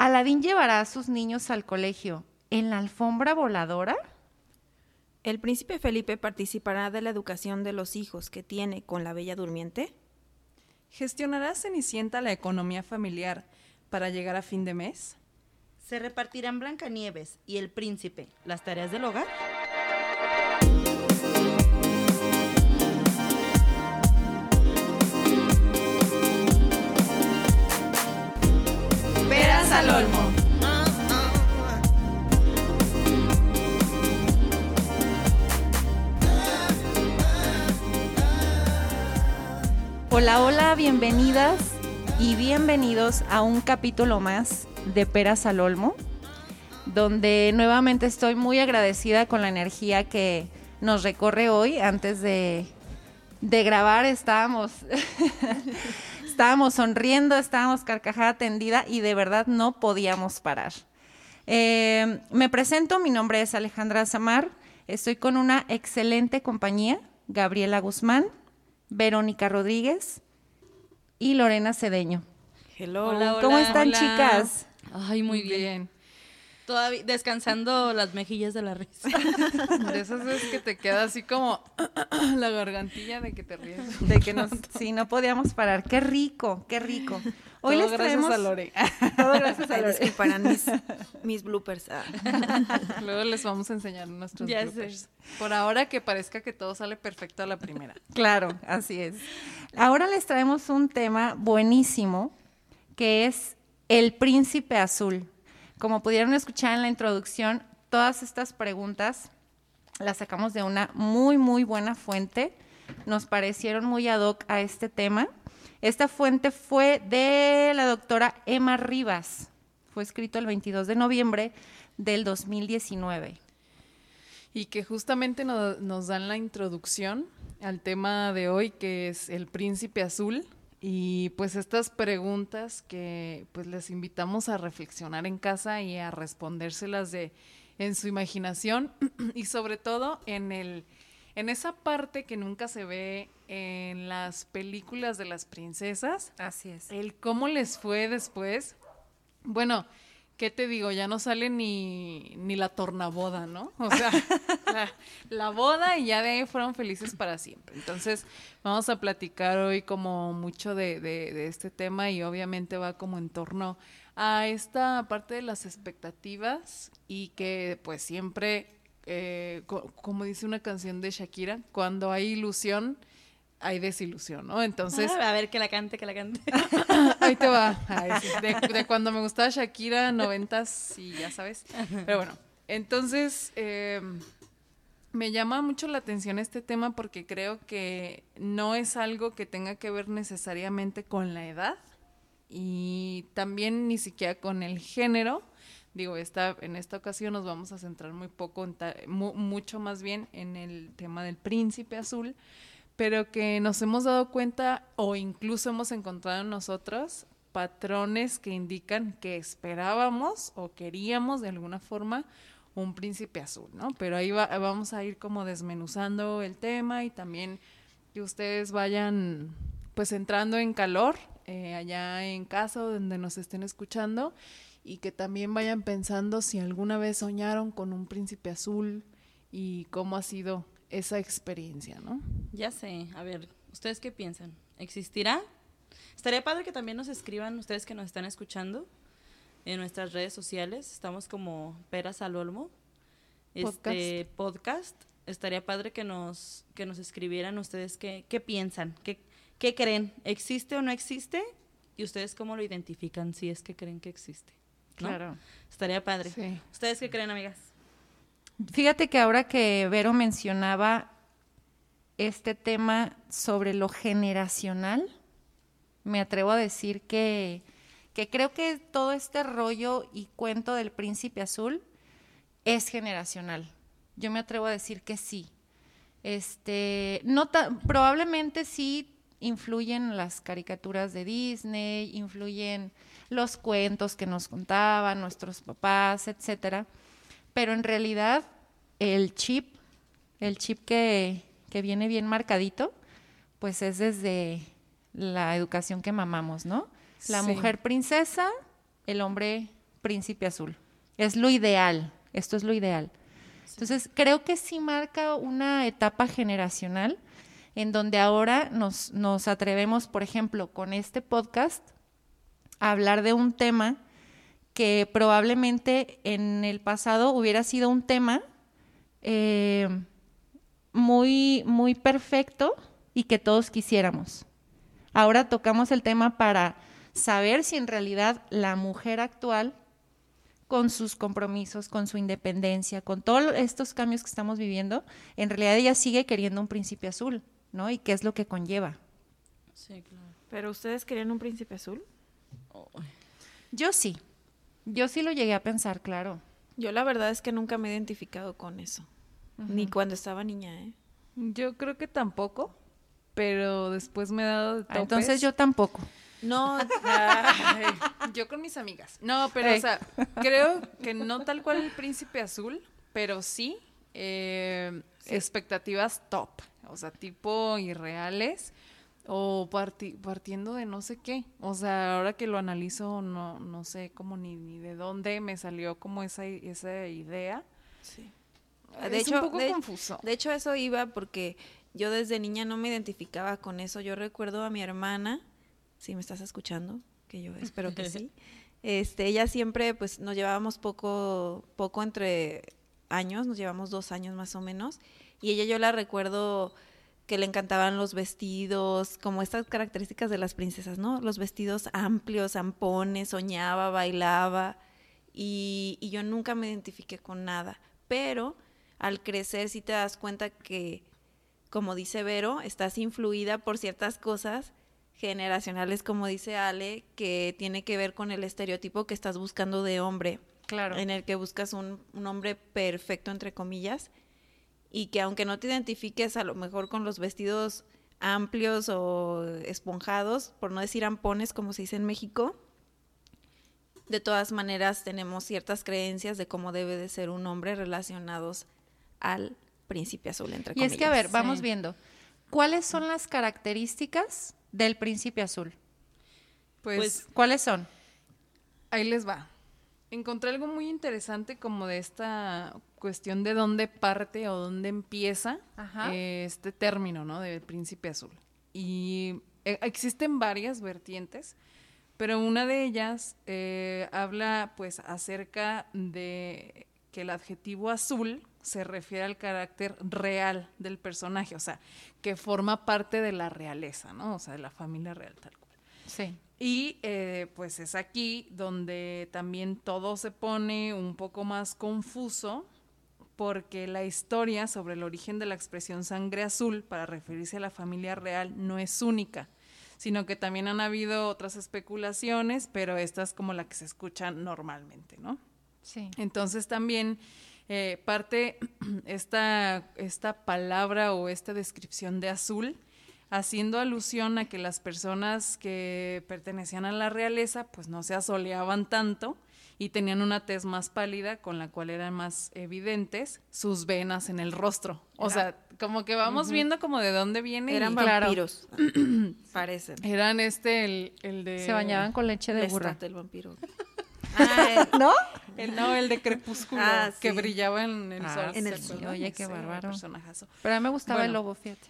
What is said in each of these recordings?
¿Aladín llevará a sus niños al colegio en la alfombra voladora? ¿El príncipe Felipe participará de la educación de los hijos que tiene con la Bella Durmiente? ¿Gestionará Cenicienta la economía familiar para llegar a fin de mes? ¿Se repartirán Blancanieves y el príncipe las tareas del hogar? Al olmo. Hola, hola, bienvenidas y bienvenidos a un capítulo más de Peras al Olmo, donde nuevamente estoy muy agradecida con la energía que nos recorre hoy. Antes de, de grabar estábamos, estábamos sonriendo, estábamos carcajada tendida y de verdad no podíamos parar. Eh, me presento, mi nombre es Alejandra Zamar, estoy con una excelente compañía, Gabriela Guzmán, Verónica Rodríguez y Lorena Cedeño. Hello. Hola, hola. ¿Cómo están, hola. chicas? Ay, muy bien. Todavía descansando las mejillas de la risa. De esas veces que te queda así como la gargantilla de que te ríes. De que nos, sí, no podíamos parar. Qué rico, qué rico. Hoy Todo les gracias traemos a Lore. todo gracias a Ay, Lore. disculparán mis, mis bloopers. Ah. Luego les vamos a enseñar nuestros Ya bloopers. Por ahora que parezca que todo sale perfecto a la primera. Claro, así es. Ahora les traemos un tema buenísimo que es el príncipe azul. Como pudieron escuchar en la introducción, todas estas preguntas las sacamos de una muy, muy buena fuente. Nos parecieron muy ad hoc a este tema. Esta fuente fue de la doctora Emma Rivas. Fue escrito el 22 de noviembre del 2019. Y que justamente no- nos dan la introducción al tema de hoy, que es el príncipe azul. Y pues estas preguntas que pues les invitamos a reflexionar en casa y a respondérselas de en su imaginación y sobre todo en el en esa parte que nunca se ve en las películas de las princesas, Así es. el cómo les fue después. Bueno, ¿qué te digo? Ya no sale ni, ni la tornaboda, ¿no? O sea, la, la boda y ya de ahí fueron felices para siempre. Entonces, vamos a platicar hoy como mucho de, de- de este tema y obviamente va como en torno a esta parte de las expectativas y que pues siempre, eh, co- como dice una canción de Shakira, cuando hay ilusión, hay desilusión, ¿no? Entonces... Ah, a ver, que la cante, que la cante. Ahí te va. Ay, sí, De, de cuando me gustaba Shakira, noventas y ya sabes. Pero bueno, entonces eh, me llama mucho la atención este tema porque creo que no es algo que tenga que ver necesariamente con la edad y también ni siquiera con el género. Digo, esta, en esta ocasión nos vamos a centrar muy poco, en ta- mu- mucho más bien en el tema del príncipe azul, pero que nos hemos dado cuenta o incluso hemos encontrado en nosotros patrones que indican que esperábamos o queríamos de alguna forma un príncipe azul, ¿no? Pero ahí va- vamos a ir como desmenuzando el tema y también que ustedes vayan pues entrando en calor eh, allá en casa o donde nos estén escuchando y que también vayan pensando si alguna vez soñaron con un príncipe azul y cómo ha sido esa experiencia, ¿no? Ya sé, a ver, ¿ustedes qué piensan? ¿Existirá? Estaría padre que también nos escriban ustedes que nos están escuchando en nuestras redes sociales. Estamos como Peras al Olmo. Este podcast. Estaría padre que nos, que nos escribieran ustedes qué, qué piensan, qué, qué creen, ¿existe o no existe? Y ustedes cómo lo identifican si es que creen que existe. ¿no? Claro. Estaría padre. Sí. ¿Ustedes qué creen, amigas? Fíjate que ahora que Vero mencionaba este tema sobre lo generacional, me atrevo a decir que, que creo que todo este rollo y cuento del príncipe azul es generacional. Yo me atrevo a decir que sí. Este, probablemente sí influyen las caricaturas de Disney, influyen los cuentos que nos contaban nuestros papás, etcétera. Pero en realidad el chip, el chip que, que viene bien marcadito, pues es desde la educación que mamamos, ¿no? La Sí. mujer princesa, el hombre príncipe azul. Es lo ideal, esto es lo ideal. Entonces, creo que sí marca una etapa generacional en donde ahora nos, nos atrevemos, por ejemplo, con este podcast, a hablar de un tema que probablemente en el pasado hubiera sido un tema eh, muy, muy perfecto y que todos quisiéramos. Ahora tocamos el tema para saber si en realidad la mujer actual, con sus compromisos, con su independencia, con todos estos cambios que estamos viviendo, en realidad ella sigue queriendo un príncipe azul, ¿no? Y qué es lo que conlleva. Sí, claro. ¿Pero ustedes querían un príncipe azul? Yo sí. Yo sí lo llegué a pensar, claro. Yo la verdad es que nunca me he identificado con eso. Ni cuando estaba niña, ¿eh? Yo creo que tampoco, pero después me he dado de Ah, Entonces yo tampoco. No, Ay, yo con mis amigas. No, pero, Ey. o sea, creo que no tal cual el príncipe azul, pero sí, eh, expectativas top. O sea, tipo irreales o parti- partiendo de no sé qué. O sea, ahora que lo analizo, no, no sé cómo ni, ni de dónde me salió como esa, esa idea. sí. es De hecho, un poco de- confuso. De hecho, eso iba porque yo desde niña no me identificaba con eso. Yo recuerdo a mi hermana, si me estás escuchando, que yo espero que sí. Este, ella siempre, pues, nos llevábamos poco, poco entre años, nos llevamos dos años más o menos. Y ella yo la recuerdo que le encantaban los vestidos, como estas características de las princesas, ¿no? Los vestidos amplios, zampones, soñaba, bailaba. Y, y yo nunca me identifiqué con nada. Pero al crecer sí te das cuenta que, como dice Vero, estás influida por ciertas cosas generacionales, como dice Ale, que tiene que ver con el estereotipo que estás buscando de hombre, Claro. en el que buscas un, un hombre perfecto, entre comillas, y que aunque no te identifiques a lo mejor con los vestidos amplios o esponjados, por no decir ampones, como se dice en México, de todas maneras tenemos ciertas creencias de cómo debe de ser un hombre relacionados al príncipe azul, entre Y comillas. es que, a ver, vamos Sí. viendo. ¿Cuáles son las características del príncipe azul? Pues, Pues, ¿Cuáles son? Ahí les va. Encontré algo muy interesante como de esta cuestión de dónde parte o dónde empieza eh, este término, ¿no? Del príncipe azul. Y eh, existen varias vertientes, pero una de ellas eh, habla pues acerca de que el adjetivo azul se refiere al carácter real del personaje, o sea, que forma parte de la realeza, ¿no? O sea, de la familia real tal cual. Sí. Y eh, pues es aquí donde también todo se pone un poco más confuso porque la historia sobre el origen de la expresión sangre azul para referirse a la familia real no es única, sino que también han habido otras especulaciones, pero esta es como la que se escucha normalmente, ¿no? Sí. Entonces también eh, parte esta, esta palabra o esta descripción de azul haciendo alusión a que las personas que pertenecían a la realeza pues no se asoleaban tanto y tenían una tez más pálida con la cual eran más evidentes sus venas en el rostro. O sea, como que vamos viendo como de dónde viene. Eran y- Claro. vampiros, parecen. eran este el, el de Se bañaban con leche de burra. El vampiro. Ah, el- ¿No? el no el de crepúsculo Ah, que sí. brillaba en el Ah, sol. en ¿se el sol. Oye, qué Ese bárbaro. personajazo. Pero a mí me gustaba el lobo, fíjate.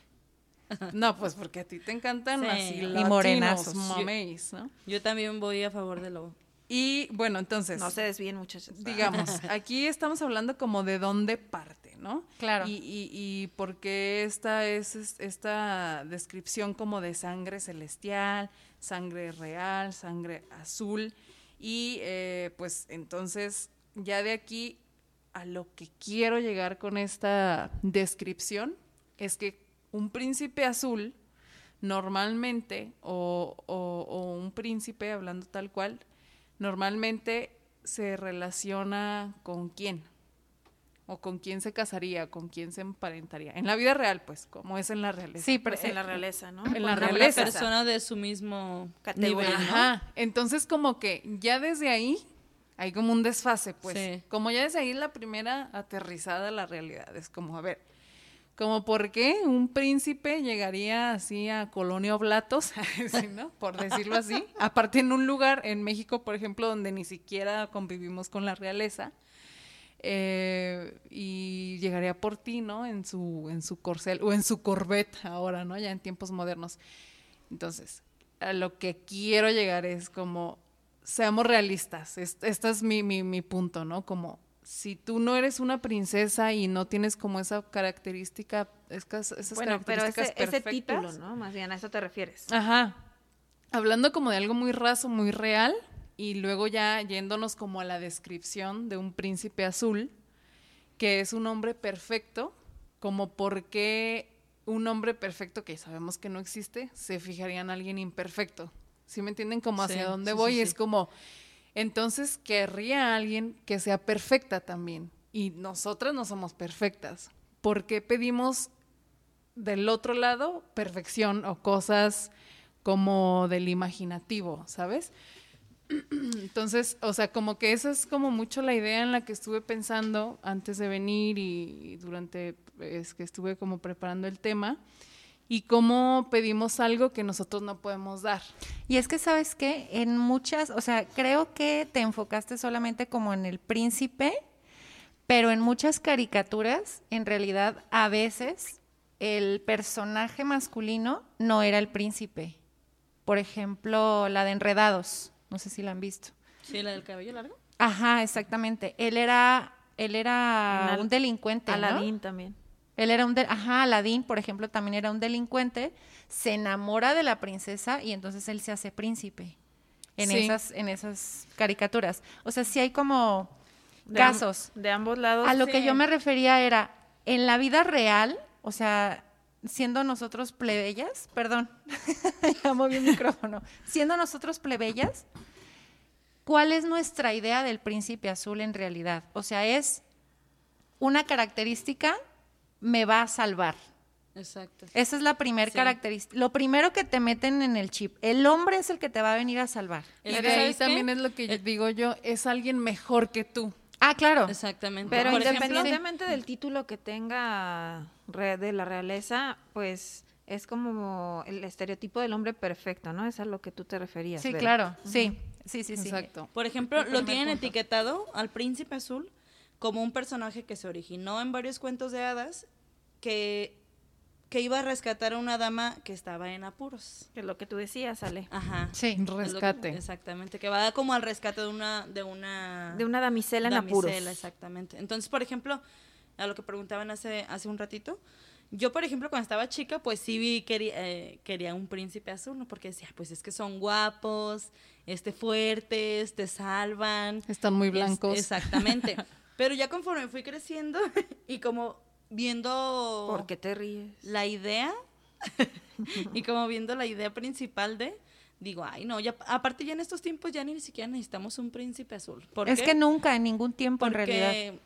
No, pues porque a ti te encantan Sí. así Y latinos, morenazos. mameis, ¿no? Yo también voy a favor de lo. Y bueno, entonces, no se desvíen, muchachos. digamos, aquí estamos hablando como de dónde parte, ¿no? Claro. Y, y, y por qué esta es es- esta descripción como de sangre celestial, sangre real, sangre azul. Y eh, pues entonces, ya de aquí a lo que quiero llegar con esta descripción es que un príncipe azul normalmente, o, o- o un príncipe, hablando tal cual, normalmente se relaciona con quién, o con quién se casaría, con quién se emparentaría. En la vida real, pues, como es en la realeza. Sí, pero Pues en la realeza, ¿no? en la Cuando Una realeza. persona de su mismo Categoría. nivel, ¿no? Ajá. Entonces, como que ya desde ahí hay como un desfase, pues. Sí. Como ya desde ahí la primera aterrizada a la realidad. Es como, a ver, Como por qué un príncipe llegaría así a Colonia Oblatos, sí, ¿no? por decirlo así. Aparte en un lugar, en México, por ejemplo, donde ni siquiera convivimos con la realeza. eh, y llegaría por ti, ¿no? En su, en su corcel o en su Corvette ahora, ¿no? Ya en tiempos modernos. Entonces, a lo que quiero llegar es como, seamos realistas. Es- Este es mi, mi, mi punto, ¿no? Como, si tú no eres una princesa y no tienes como esa característica, esas, esas Bueno, pero ese, características ese título, ¿no? Más bien a eso te refieres. Ajá. Hablando como de algo muy raso, muy real, y luego ya yéndonos como a la descripción de un príncipe azul, que es un hombre perfecto, como por qué un hombre perfecto, que sabemos que no existe, se fijaría en alguien imperfecto. ¿Sí me entienden? Como hacia Sí, dónde sí, voy. sí, Es como, entonces querría a alguien que sea perfecta también. Y nosotras no somos perfectas. ¿Por qué pedimos del otro lado perfección o cosas como del imaginativo, ¿sabes? Entonces, o sea, como que esa es como mucho la idea en la que estuve pensando antes de venir y durante es que estuve como preparando el tema y cómo pedimos algo que nosotros no podemos dar. Y es que, ¿sabes qué? En muchas, o sea, creo que te enfocaste solamente como en el príncipe, pero en muchas caricaturas, en realidad, a veces, el personaje masculino no era el príncipe. Por ejemplo, la de Enredados, no sé si la han visto. Sí, la del cabello largo. Ajá, exactamente. Él era, él era Al- un delincuente, ¿no? Aladín también. Él era un, de- ajá, Aladín, por ejemplo, también era un delincuente, se enamora de la princesa y entonces él se hace príncipe en Sí. esas en esas caricaturas. O sea, sí hay como De casos. De ambos lados. A lo sí. que yo me refería era en la vida real, o sea, siendo nosotros plebeyas, perdón, ya moví el micrófono, siendo nosotros plebeyas, ¿cuál es nuestra idea del príncipe azul en realidad? O sea, es una característica me va a salvar. Exacto. Esa es la primera Sí. característica. Lo primero que te meten en el chip. El hombre es el que te va a venir a salvar. Y Es de también es lo que yo digo yo, es alguien mejor que tú. Ah, claro. Exactamente. Pero Por ejemplo, independientemente del título que tenga de la realeza, pues es como el estereotipo del hombre perfecto, ¿no? Es a lo que tú te referías. Sí, claro. Sí, sí, sí, sí. Exacto. Por ejemplo, lo tienen punto. etiquetado al príncipe azul como un personaje que se originó en varios cuentos de hadas que, que iba a rescatar a una dama que estaba en apuros. Que es lo que tú decías, Ale. Ajá. Sí. Es lo que- Rescate. exactamente, que va como al rescate de una de una De una damisela en apuros. damisela, exactamente. Entonces, por ejemplo, a lo que preguntaban hace hace un ratito, yo, por ejemplo, cuando estaba chica, pues sí vi, quería, eh, quería un príncipe azul, ¿no? Porque decía, pues es que son guapos, este, fuertes, te salvan. Están muy Es- blancos. exactamente. Pero ya conforme fui creciendo y como viendo ¿Por qué te ríes? la idea y como viendo la idea principal de, digo, ay, no, ya, aparte ya en estos tiempos ya ni siquiera necesitamos un príncipe azul. ¿Por Es qué? que nunca, en ningún tiempo, en realidad.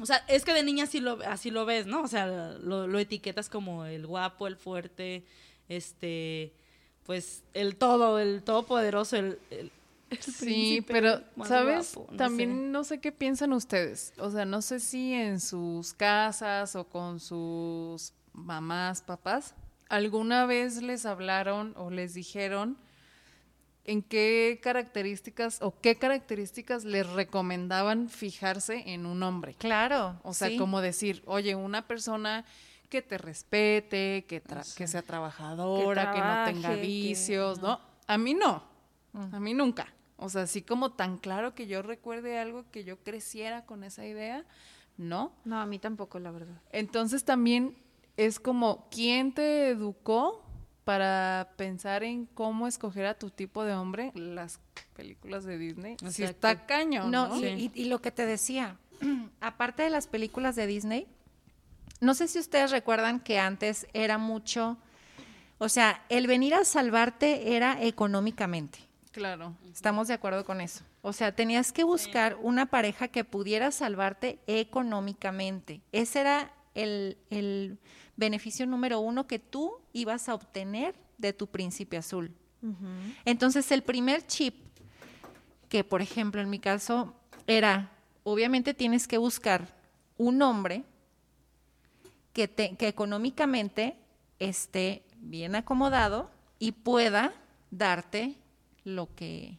O sea, es que de niña así lo, así lo ves, ¿no? O sea, lo, lo etiquetas como el guapo, el fuerte, este, pues el todo, el todopoderoso, el, el, el Sí, pero, ¿sabes? guapo, no También sé. no sé qué piensan ustedes. O sea, no sé si en sus casas o con sus mamás, papás, alguna vez les hablaron o les dijeron en qué características o qué características les recomendaban fijarse en un hombre. Claro. O sea, sí. como decir, oye, una persona que te respete, que, sea trabajadora, que, no tenga que- vicios, ¿no? A mí no, a mí nunca. O sea, así como tan claro que yo recuerde algo que yo creciera con esa idea, no. No, a mí tampoco, la verdad. Entonces también es como, ¿quién te educó para pensar en cómo escoger a tu tipo de hombre? Las películas de Disney. Exacto. está cañón, No, ¿no? y, Sí. y- y lo que te decía, aparte de las películas de Disney, no sé si ustedes recuerdan que antes era mucho, o sea, el venir a salvarte era económicamente. Claro. Estamos de acuerdo con eso. O sea, tenías que buscar una pareja que pudiera salvarte económicamente. Ese era el, el beneficio número uno que tú ibas a obtener de tu príncipe azul. Entonces, el primer chip, que por ejemplo en mi caso era, obviamente tienes que buscar un hombre que, te, que económicamente esté bien acomodado y pueda darte lo que,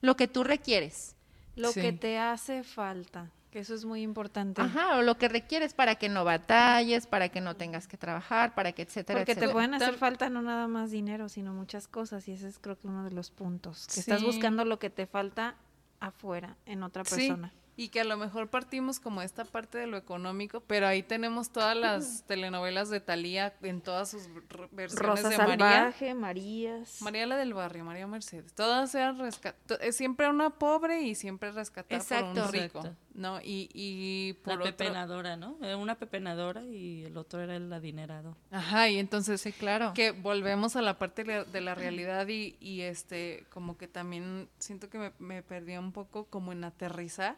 lo que tú requieres. Lo Sí. que te hace falta, que eso es muy importante. Ajá, o lo que requieres para que no batalles, para que no tengas que trabajar, para que etcétera, Porque te pueden hacer falta no nada más dinero, sino muchas cosas. Y ese es creo que uno de los puntos. Que estás Sí. buscando lo que te falta afuera, en otra Sí, persona. Y que a lo mejor partimos como esta parte de lo económico, pero ahí tenemos todas las telenovelas de Thalía en todas sus versiones Rosa de María. Salvaje, Marías. María la del barrio, María Mercedes. Todas eran rescatadas. Siempre una pobre y siempre rescatada por un rico. Exacto. ¿No? Y, y La por otro. pepenadora, ¿no? Era una pepenadora y el otro era el adinerado. Ajá, y entonces Sí, claro. que volvemos a la parte de la- de la realidad y, y, este, como que también siento que me, me perdí un poco como en aterrizar.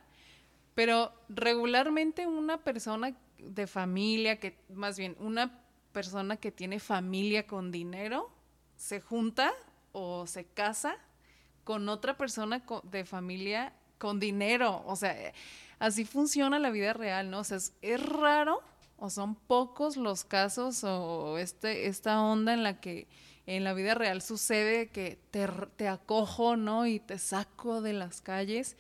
Pero regularmente una persona de familia, que más bien una persona que tiene familia con dinero, se junta o se casa con otra persona de familia con dinero. O sea, eh, así funciona la vida real, ¿no? O sea, es, raro o son pocos los casos o este, esta onda en la que en la vida real sucede que te, te acojo, ¿no? Y te saco de las calles.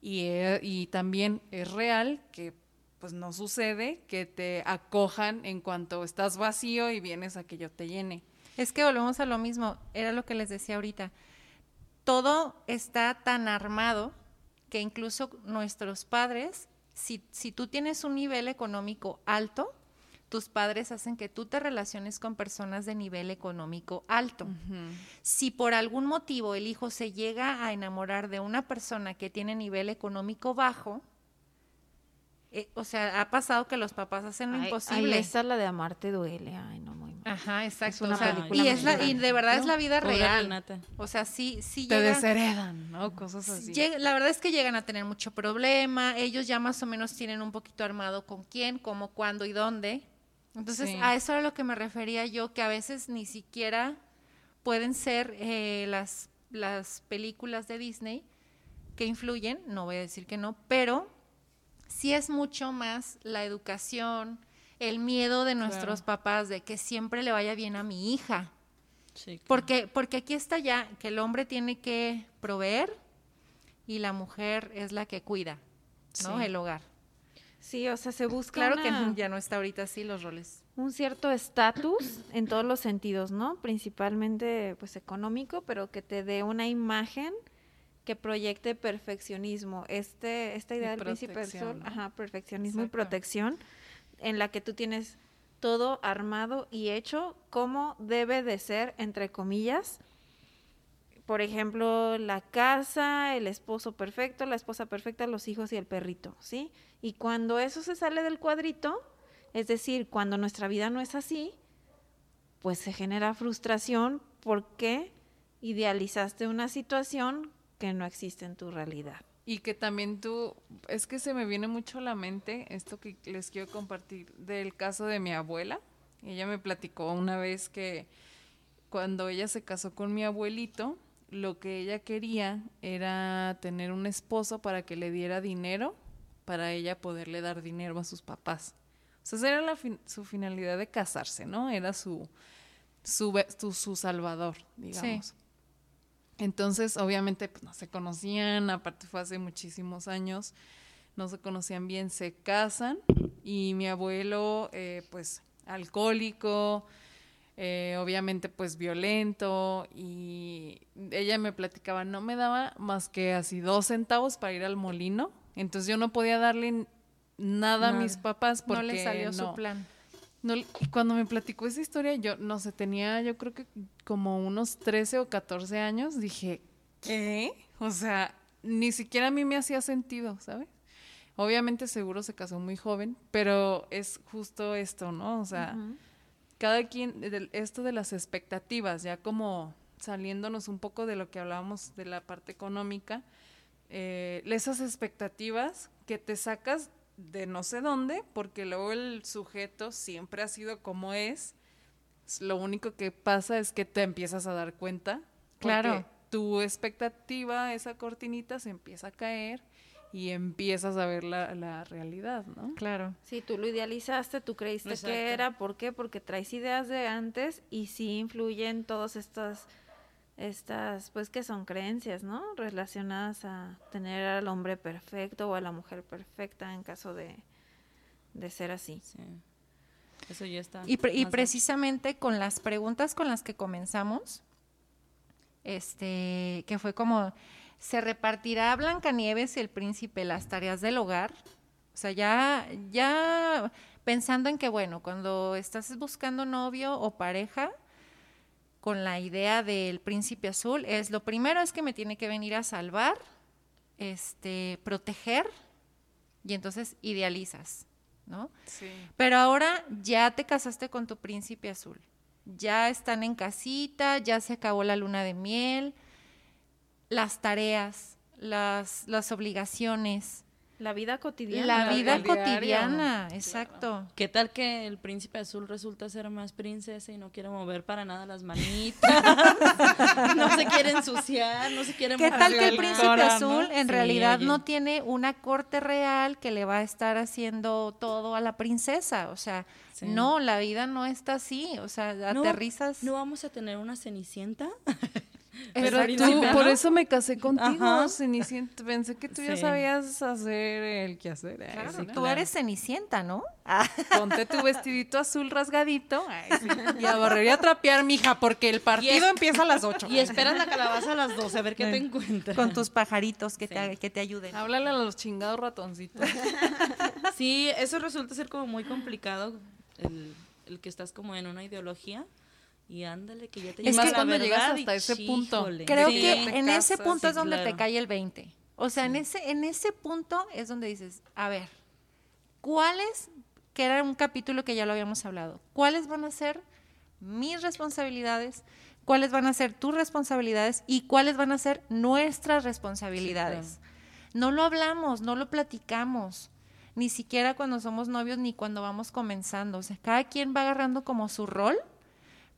Y, eh, y también es real que pues no sucede que te acojan en cuanto estás vacío y vienes a que yo te llene. Es que volvemos a lo mismo, era lo que les decía ahorita. Todo está tan armado que incluso nuestros padres, si, si tú tienes un nivel económico alto, tus padres hacen que tú te relaciones con personas de nivel económico alto. Si por algún motivo el hijo se llega a enamorar de una persona que tiene nivel económico bajo, eh, o sea, ha pasado que los papás hacen lo Ay, imposible. Ahí está la de Amarte duele. Ay, no, muy mal. Ajá, exacto. una o sea, y, es la, y de verdad es la vida real. O sea, sí, sí Te desheredan, ¿no? Cosas así. llega- la verdad es que llegan a tener mucho problema. Ellos ya más o menos tienen un poquito armado con quién, cómo, cuándo y dónde. Entonces, Sí. a eso era lo que me refería yo, que a veces ni siquiera pueden ser eh, las, las películas de Disney que influyen, no voy a decir que no, pero sí es mucho más la educación, el miedo de nuestros papás de que siempre le vaya bien a mi hija. Sí, claro. Porque, porque aquí está ya que el hombre tiene que proveer y la mujer es la que cuida, ¿no? Sí. El hogar. Sí, o sea, se busca Claro una- que ya no está ahorita así los roles. un cierto estatus en todos los sentidos, ¿no? Principalmente, pues, económico, pero que te dé una imagen que proyecte perfeccionismo. Este, esta idea Y del príncipe del sol, ajá, perfeccionismo y protección, en la que tú tienes todo armado y hecho como debe de ser, entre comillas. Por ejemplo, la casa, el esposo perfecto, la esposa perfecta, los hijos y el perrito, ¿sí? Y cuando eso se sale del cuadrito, es decir, cuando nuestra vida no es así, pues se genera frustración porque idealizaste una situación que no existe en tu realidad. Y que también tú, es que se me viene mucho a la mente esto que les quiero compartir del caso de mi abuela. Ella me platicó una vez que cuando ella se casó con mi abuelito, lo que ella quería era tener un esposo para que le diera dinero, para ella poderle dar dinero a sus papás. O sea, esa era la fin- su finalidad de casarse, ¿no? Era su, su, su salvador, digamos. Entonces, obviamente, pues no se conocían, aparte fue hace muchísimos años, no se conocían bien, se casan y mi abuelo, eh, pues, alcohólico, eh, obviamente, pues, violento y ella me platicaba, no me daba más que así dos centavos para ir al molino, entonces yo no podía darle nada, a mis papás porque no le salió no. su plan. No, cuando me platicó esa historia, yo no sé, tenía yo creo que como unos 13 o 14 años, dije, ¿qué? O sea, ni siquiera a mí me hacía sentido, ¿sabes? Obviamente seguro se casó muy joven, pero es justo esto, ¿no? O sea, cada quien, del- esto de las expectativas, ya como saliéndonos un poco de lo que hablábamos de la parte económica, eh, esas expectativas que te sacas de no sé dónde, porque luego el sujeto siempre ha sido como es. Lo único que pasa es que te empiezas a dar cuenta. Claro. Tu expectativa, esa cortinita se empieza a caer y empiezas a ver la, la realidad, ¿no? Claro. Sí, tú lo idealizaste, tú creíste Exacto. que era, ¿por qué? Porque traes ideas de antes y sí influyen todas estas, estas, pues que son creencias, ¿no? Relacionadas a tener al hombre perfecto o a la mujer perfecta en caso de, de ser así. Sí. Eso ya está. Y, pre- y más precisamente con las preguntas con las que comenzamos, este, que fue como, ¿se repartirá a Blancanieves y el príncipe las tareas del hogar? O sea, ya, ya pensando en que, bueno, cuando estás buscando novio o pareja, con la idea del príncipe azul, es lo primero es que me tiene que venir a salvar, este, proteger, y entonces idealizas, ¿no? Sí. Pero ahora ya te casaste con tu príncipe azul. Ya están en casita, ya se acabó la luna de miel, las tareas, las, las obligaciones, La vida cotidiana. la la- vida cotidiana, exacto. ¿Qué tal que el príncipe azul resulta ser más princesa y no quiere mover para nada las manitas? no se quiere ensuciar, no se quiere ¿Qué tal que el príncipe cora, ¿no? azul en Sí, realidad oye. no tiene una corte real que le va a estar haciendo todo a la princesa? O sea, Sí. no, la vida no está así. O sea, No, aterrizas. ¿No vamos a tener una cenicienta? Pero tú, por eso me casé contigo, Ajá. Cenicienta. Pensé que tú ya sabías hacer el quehacer. Claro, sí, tú claro. eres cenicienta, ¿no? Ponte tu vestidito azul rasgadito ay, sí, y a barrer y a trapear, mija, porque el partido es- empieza a las 8. Y esperas la calabaza a las 12 a ver qué te encuentras. Con tus pajaritos que, Sí. te, que te ayuden. Háblale a los chingados ratoncitos. Sí, eso resulta ser como muy complicado, el, el que estás como en una ideología y ándale que ya te Es la cuando llegas hasta ese punto. Creo Sí, que en ese punto sí, es donde te cae el 20. O sea, en ese en ese punto es donde dices, a ver, ¿cuáles que era un capítulo que ya lo habíamos hablado? ¿Cuáles van a ser mis responsabilidades? ¿Cuáles van a ser tus responsabilidades y cuáles van a ser nuestras responsabilidades? No lo hablamos, no lo platicamos, ni siquiera cuando somos novios ni cuando vamos comenzando. O sea, cada quien va agarrando como su rol,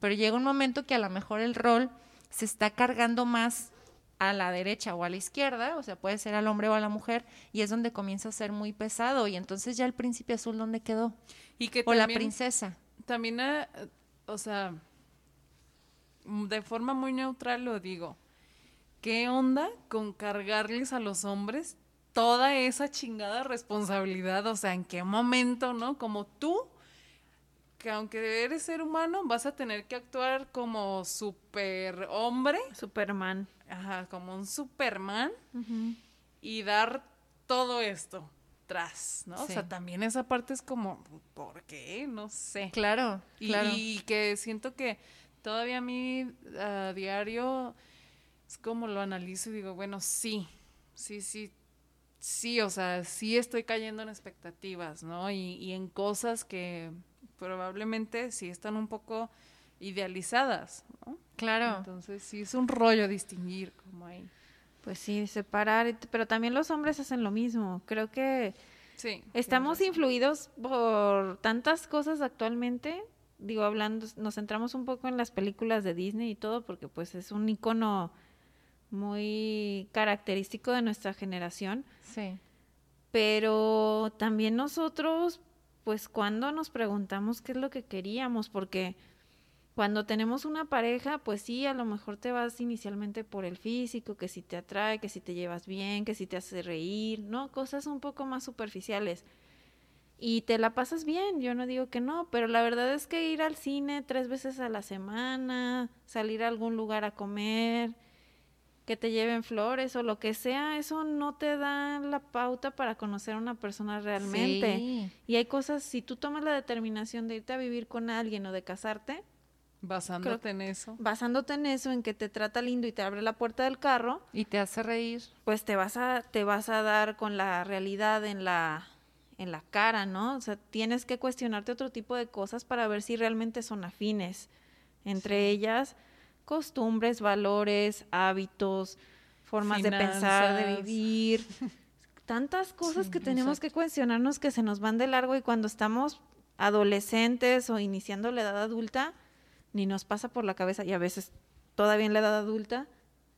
pero llega un momento que a lo mejor el rol se está cargando más a la derecha o a la izquierda, o sea, puede ser al hombre o a la mujer, y es donde comienza a ser muy pesado. Y entonces ya el príncipe azul, ¿dónde quedó? Y que O la princesa. También, eh, o sea, mm, de forma muy neutral lo digo. ¿Qué onda con cargarles a los hombres toda esa chingada responsabilidad? O sea, ¿en qué momento, no? Como tú, que aunque eres ser humano, vas a tener que actuar como super hombre, Superman. ajá, como un Superman y dar todo esto tras, ¿no? O sea, también esa parte es como, ¿por qué? No sé. Claro, Y, claro. y que siento que todavía a mí a diario es como lo analizo y digo, bueno, sí, sí, sí, sí, o sea, sí estoy cayendo en expectativas, ¿no? Y, y en cosas que probablemente sí están un poco idealizadas, ¿no? claro. Entonces sí es un rollo distinguir como ahí. Pues sí, separar, pero también los hombres hacen lo mismo. Creo que Sí. estamos influidos por tantas cosas actualmente. Digo, hablando, nos centramos un poco en las películas de Disney y todo, porque pues es un icono muy característico de nuestra generación. Sí. Pero también nosotros, pues cuando nos preguntamos qué es lo que queríamos, porque cuando tenemos una pareja, pues sí, a lo mejor te vas inicialmente por el físico, que si te atrae, que si te llevas bien, que si te hace reír, ¿no? Cosas un poco más superficiales. Y te la pasas bien, yo no digo que no, pero la verdad es que ir al cine tres veces a la semana, salir a algún lugar a comer, que te lleven flores o lo que sea, eso no te da la pauta para conocer a una persona realmente. Sí. Y hay cosas, si tú tomas la determinación de irte a vivir con alguien o de casarte, Basándote en eso. basándote en eso, en que te trata lindo y te abre la puerta del carro, Y te hace reír. pues te vas a, te vas a dar con la realidad en la, en la cara, ¿no? O sea, tienes que cuestionarte otro tipo de cosas para ver si realmente son afines. Entre ellas, costumbres, valores, hábitos, formas de pensar, de vivir. Tantas cosas Sí, que tenemos exacto. que cuestionarnos que se nos van de largo y cuando estamos adolescentes o iniciando la edad adulta, ni nos pasa por la cabeza, y a veces todavía en la edad adulta,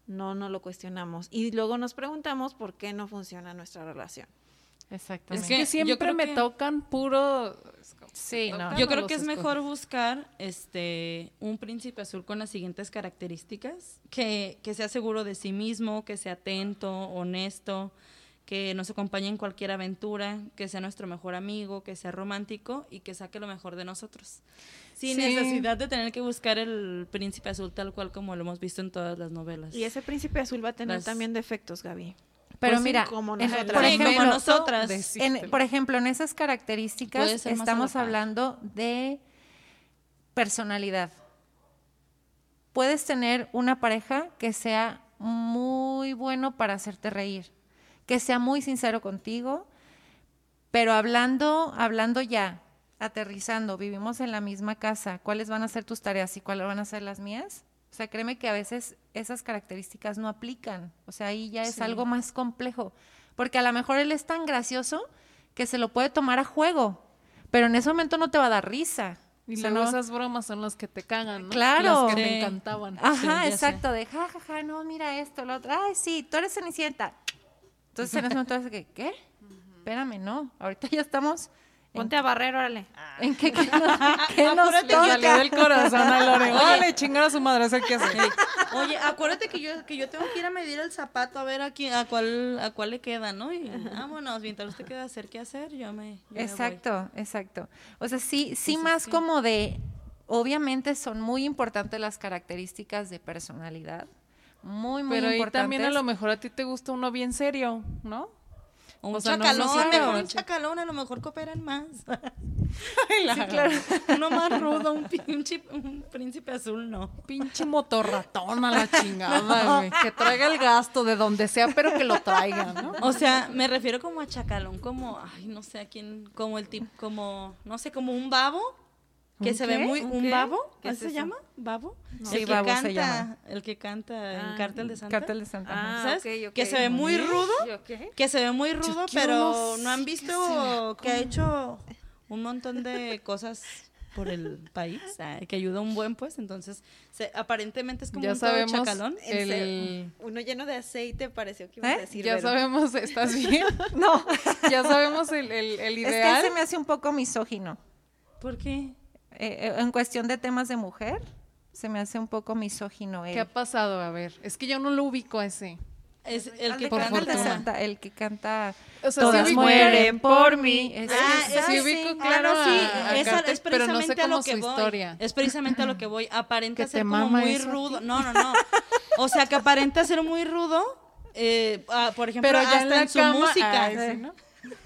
no nos lo cuestionamos. Y luego nos preguntamos por qué no funciona nuestra relación. Exactamente. Es que siempre me que- tocan puro... Sí, no. Yo creo que es mejor buscar este un príncipe azul con las siguientes características, que, que sea seguro de sí mismo, que sea atento, honesto, que nos acompañe en cualquier aventura, que sea nuestro mejor amigo, que sea romántico y que saque lo mejor de nosotros. Sin Sí. necesidad de tener que buscar el príncipe azul tal cual como lo hemos visto en todas las novelas. Y ese príncipe azul va a tener Las- también defectos, Gaby. Pero Pues sí, mira, como en- por como ejemplo, nosotras. en- por ejemplo, en esas características estamos hablando de personalidad. Puedes tener una pareja que sea muy bueno para hacerte reír, que sea muy sincero contigo, pero hablando, hablando ya, aterrizando, vivimos en la misma casa, ¿cuáles van a ser tus tareas y cuáles van a ser las mías? O sea, créeme que a veces esas características no aplican. O sea, ahí ya es Sí. algo más complejo. Porque a lo mejor él es tan gracioso que se lo puede tomar a juego, pero en ese momento no te va a dar risa. Y O sea, luego no- esas bromas son las que te cagan, ¿no? Claro. Las que te encantaban. Ajá, Sí, ya sé. exacto, de ja, ja, ja, no, mira esto, lo otro. Ay, sí, tú eres Cenicienta. Entonces en ese momento es que, ¿qué? Espérame, no, ahorita ya estamos Ponte a barrer, órale. en qué, qué nos, qué nos Le salió toca. del corazón a Lore. Órale, chingar a su madre, hacer qué hacer. Oye, acuérdate que yo, que yo tengo que ir a medir el zapato a ver a, quién, a, cuál, a cuál le queda, ¿no? Y vámonos, mientras usted queda hacer qué hacer, yo me. yo me voy. Exacto, exacto. O sea, sí, sí más sí. como de, obviamente son muy importantes las características de personalidad, muy, muy Pero importantes. también a lo mejor a ti te gusta uno bien serio, ¿no? Un O sea, chacalón, no mejor un chacalón, a lo mejor cooperan más. Sí, claro. Uno más rudo, un, pi- un príncipe azul, no. Pinche motorratón a la chingada, güey. Que traiga el gasto de donde sea, pero que lo traiga, ¿no? O sea, me refiero como a chacalón, como, ay, no sé a quién, como el tipo, como, no sé, como un babo, que ¿Un se ve qué? muy, ¿Un un babo, ¿Qué ¿así es se eso? llama? ¿Babo? Sí, el que babo se canta, llama. el que canta en Ah, Cártel de Santa. Cártel de Santa. Ah, ¿Sabes? ok, ok. Que se ve muy rudo, que se ve muy rudo, pero no no han visto que ha hecho un montón de cosas por el país, que ayuda un buen pues, entonces se- aparentemente es como Ya un todo sabemos chacalón. El... Uno lleno de aceite pareció que ibas ¿Eh? a decir. Ya Vero. sabemos, ¿estás bien? No, Ya sabemos el, el, el es que él ideal. se me hace un poco misógino. ¿Por qué? Eh, eh, en cuestión de temas de mujer, se me hace un poco misógino él. ¿Qué ha pasado? A ver, es que yo no lo ubico a ese. Es el que de por Cártel de. Santa, el que canta O sea, Todas sí mueren por mí. Es- Ah, sí ubico, sí. claro, Ah, no, sí, a- a esa es pero no sé precisamente a lo su que voy. historia. Es precisamente a lo que voy. Aparenta ¿Que te ser como muy rudo. No, no, no. O sea, que aparenta ser muy rudo. eh, ah, por ejemplo, Pero ya hasta en en su cama, música. sí, ¿no?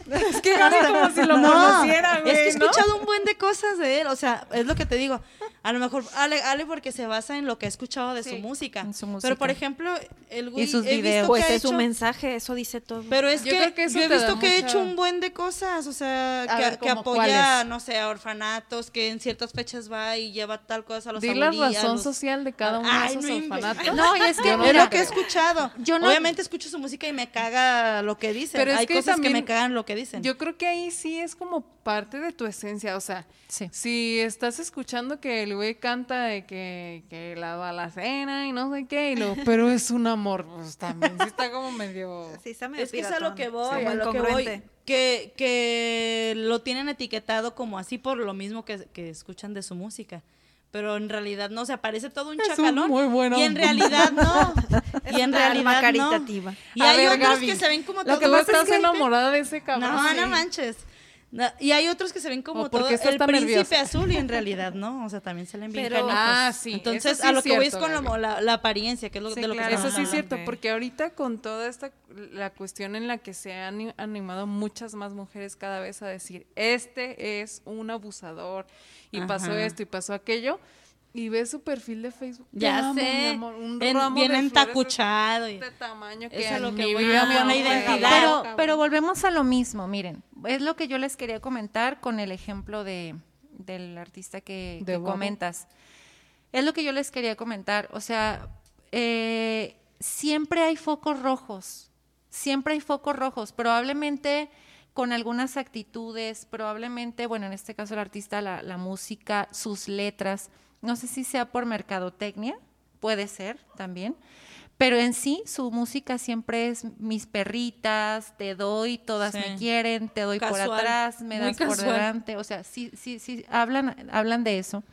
Es que Gaby como si lo No, conociera, güey, es que he ¿no? escuchado un buen de cosas de él, o sea, es lo que te digo. A lo mejor Ale, Ale porque se basa en lo que he escuchado de su música. en su Pero por música. ejemplo, el güey sus he visto videos. Pues es un mensaje, eso dice todo. Pero es Yo que, creo que eso yo he visto que ha mucha- hecho un buen de cosas, o sea, A que, ver, que ¿como apoya, no sé, a orfanatos, que en ciertas fechas va y lleva tal cosa a los Di la razón los- social de cada uno Ay, de esos no orfanatos. No, y es que es lo que he escuchado. yo no- Obviamente escucho su música y me caga lo que dicen. Pero es Hay que cosas también- que me cagan lo que dicen. Yo creo que ahí sí es como parte de tu esencia, o sea, Sí. si estás escuchando que el güey canta de que, que la balacena y no sé qué, y lo, pero es un amor, pues también sí está como medio... Sí, está medio Es que es a piratón. lo que voy, Sí, a lo que voy. Que, que lo tienen etiquetado como así por lo mismo que, que escuchan de su música. Pero en realidad no, se parece todo un Es un chacalón. muy buen y en realidad no. y en realidad no. caritativa. Y A hay ver, otros Gaby, que se ven como Lo que todo- tú estás enamorada de ese cabrón. No, no manches. No, y hay otros que se ven como ¿O por todo el príncipe nerviosa? azul y en realidad no, o sea, también se le bien Pero-. Ah, sí, Entonces, eso sí a lo que voy es cierto, con la, la apariencia, que es lo, Sí, de lo que claro. Eso estamos sí es cierto, porque ahorita con toda esta, la cuestión en la que se han ani- animado muchas más mujeres cada vez a decir, este es un abusador, y pasó esto y pasó aquello, y ves su perfil de Facebook. Ya amo, mi sé, amor, un en- ramo bien de entacuchado. y- de tamaño que Eso es lo que mi voy, vida una me buena han identidad. Pero, pero volvemos a lo mismo, miren, es lo que yo les quería comentar con el ejemplo de, del artista que, De que comentas. Es lo que yo les quería comentar, o sea, eh, siempre hay focos rojos, siempre hay focos rojos, probablemente con algunas actitudes, probablemente, bueno, en este caso el artista, la, la música, sus letras, no sé si sea por mercadotecnia, puede ser también, Pero en sí, su música siempre es mis perritas, te doy, todas Sí. me quieren, te doy por atrás, me das por delante. O sea, sí, sí, sí, hablan, hablan de eso.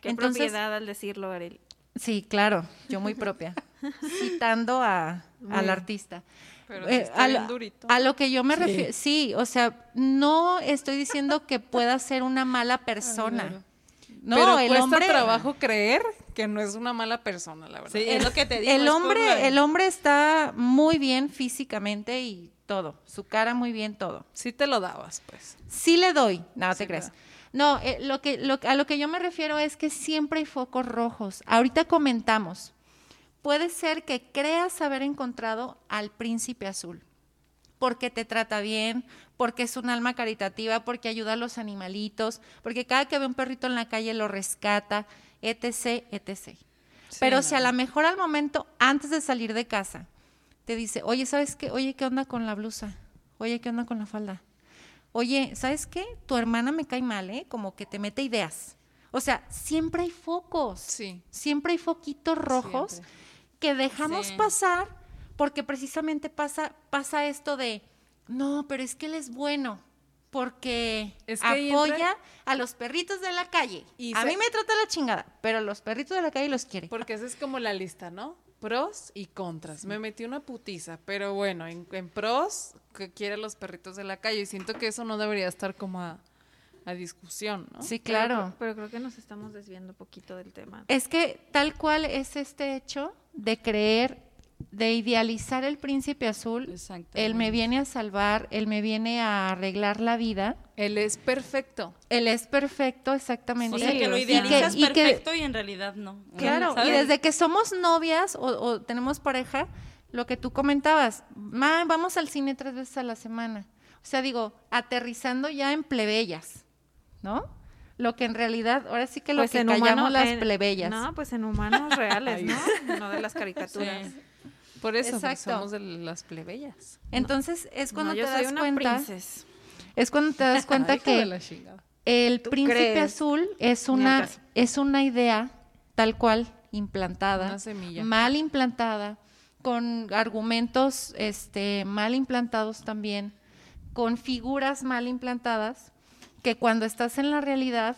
Qué Entonces- propiedad al decirlo, Arely. Sí, claro, yo muy propia. citando a, al artista. Pero Eh, a, lo, durito. a lo que yo me refiero, sí, o sea, no estoy diciendo que pueda ser una mala persona. No, Pero el cuesta hombre, trabajo creer que no es una mala persona, la verdad. Sí, es lo que te digo. el por hombre, la- el hombre está muy bien físicamente y todo, su cara muy bien todo. Sí te lo dabas, pues. Sí le doy, no te crees. claro. No, eh, lo que, lo- a lo que yo me refiero es que siempre hay focos rojos. Ahorita comentamos, puede ser que creas haber encontrado al príncipe azul, porque te trata bien, porque es un alma caritativa, porque ayuda a los animalitos, porque cada que ve un perrito en la calle lo rescata, etc., etc. Pero no. si a lo mejor al momento, antes de salir de casa, te dice, oye, ¿sabes qué? Oye, ¿qué onda con la blusa? Oye, ¿qué onda con la falda? Oye, ¿sabes qué? Tu hermana me cae mal, ¿eh? Como que te mete ideas. O sea, siempre hay focos. Sí. Siempre hay foquitos rojos Siempre. que dejamos Sí. pasar porque precisamente pasa, pasa esto de, no, pero es que él es bueno porque Es que apoya entra- a los perritos de la calle. Y a se- mí me trata la chingada, pero los perritos de la calle los quiere. Porque esa es como la lista, ¿no? Pros y contras. Me metí una putiza, pero bueno, en, en pros, que quiere a los perritos de la calle. Y siento que eso no debería estar como a, a discusión, ¿no? Sí, Pero- claro. Pero, creo que nos estamos desviando un poquito del tema. Es que tal cual es este hecho de creer, de idealizar el príncipe azul, él me viene a salvar, él me viene a arreglar la vida, Él es perfecto. él es perfecto exactamente. O sea, que lo Y idealizas y que- perfecto y en realidad no. claro, y desde que somos novias o, o tenemos pareja, lo que tú comentabas, "Ma, vamos al cine tres veces a la semana. O sea, digo, aterrizando ya en plebeyas, ¿no? Lo que en realidad, ahora sí que lo que callamos las en- plebeyas. No, pues en humanos reales, ¿no? No de las caricaturas. Sí. Por eso, Exacto. somos de las plebeyas. Entonces es cuando No, yo te soy das una cuenta, princesa. es cuando te das cuenta Ay, que el ¿Tú príncipe crees? azul es una es una idea tal cual implantada, Una semilla. mal implantada, con argumentos este mal implantados también, con figuras mal implantadas, que cuando estás en la realidad,